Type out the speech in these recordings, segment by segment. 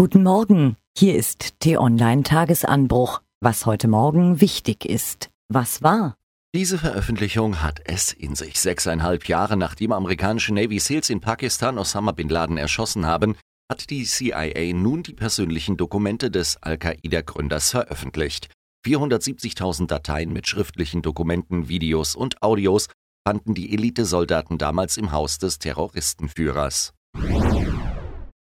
Guten Morgen, hier ist T-Online Tagesanbruch. Was heute Morgen wichtig ist. Was war? Diese Veröffentlichung hat es in sich. Sechseinhalb Jahre nachdem amerikanische Navy Seals in Pakistan Osama bin Laden erschossen haben, hat die CIA nun die persönlichen Dokumente des Al-Qaida-Gründers veröffentlicht. 470.000 Dateien mit schriftlichen Dokumenten, Videos und Audios fanden die Elitesoldaten damals im Haus des Terroristenführers.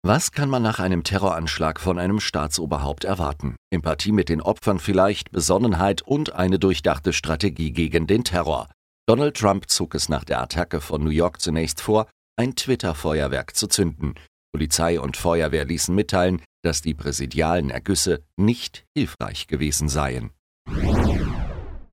Was kann man nach einem Terroranschlag von einem Staatsoberhaupt erwarten? Empathie mit den Opfern vielleicht, Besonnenheit und eine durchdachte Strategie gegen den Terror. Donald Trump zog es nach der Attacke von New York zunächst vor, ein Twitter-Feuerwerk zu zünden. Polizei und Feuerwehr ließen mitteilen, dass die präsidialen Ergüsse nicht hilfreich gewesen seien.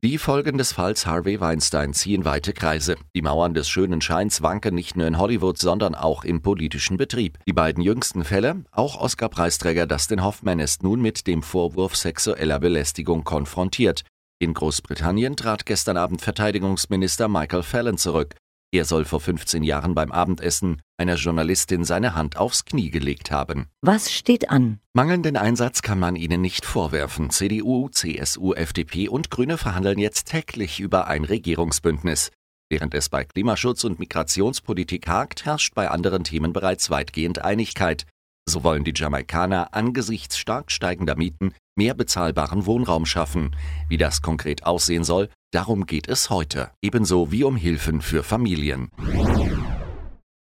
Die Folgen des Falls Harvey Weinstein ziehen weite Kreise. Die Mauern des schönen Scheins wanken nicht nur in Hollywood, sondern auch im politischen Betrieb. Die beiden jüngsten Fälle, auch Oscar-Preisträger Dustin Hoffman ist nun mit dem Vorwurf sexueller Belästigung konfrontiert. In Großbritannien trat gestern Abend Verteidigungsminister Michael Fallon zurück. Er soll vor 15 Jahren beim Abendessen einer Journalistin seine Hand aufs Knie gelegt haben. Was steht an? Mangelnden Einsatz kann man ihnen nicht vorwerfen. CDU, CSU, FDP und Grüne verhandeln jetzt täglich über ein Regierungsbündnis. Während es bei Klimaschutz und Migrationspolitik hakt, herrscht bei anderen Themen bereits weitgehend Einigkeit. So wollen die Jamaikaner angesichts stark steigender Mieten mehr bezahlbaren Wohnraum schaffen. Wie das konkret aussehen soll, darum geht es heute, ebenso wie um Hilfen für Familien.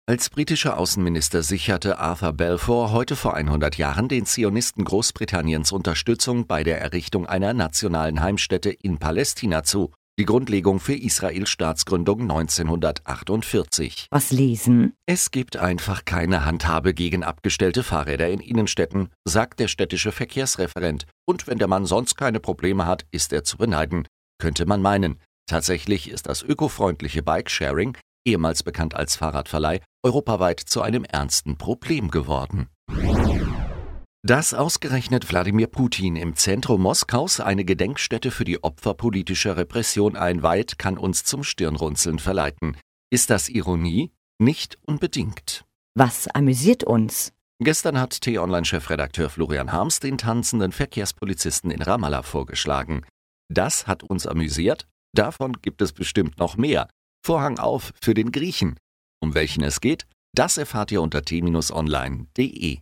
Als britischer Außenminister sicherte Arthur Balfour heute vor 100 Jahren den Zionisten Großbritanniens Unterstützung bei der Errichtung einer nationalen Heimstätte in Palästina zu die Grundlegung für Israels Staatsgründung 1948. Was lesen? Es gibt einfach keine Handhabe gegen abgestellte Fahrräder in Innenstädten, sagt der städtische Verkehrsreferent. Und wenn der Mann sonst keine Probleme hat, ist er zu beneiden. Könnte man meinen. Tatsächlich ist das ökofreundliche Bike-Sharing, ehemals bekannt als Fahrradverleih, europaweit zu einem ernsten Problem geworden. Dass ausgerechnet Wladimir Putin im Zentrum Moskaus eine Gedenkstätte für die Opfer politischer Repression einweiht, kann uns zum Stirnrunzeln verleiten. Ist das Ironie? Nicht unbedingt. Was amüsiert uns? Gestern hat T-Online-Chefredakteur Florian Harms den tanzenden Verkehrspolizisten in Ramallah vorgeschlagen. Das hat uns amüsiert? Davon gibt es bestimmt noch mehr. Vorhang auf für den Griechen. Um welchen es geht, das erfahrt ihr unter t-online.de.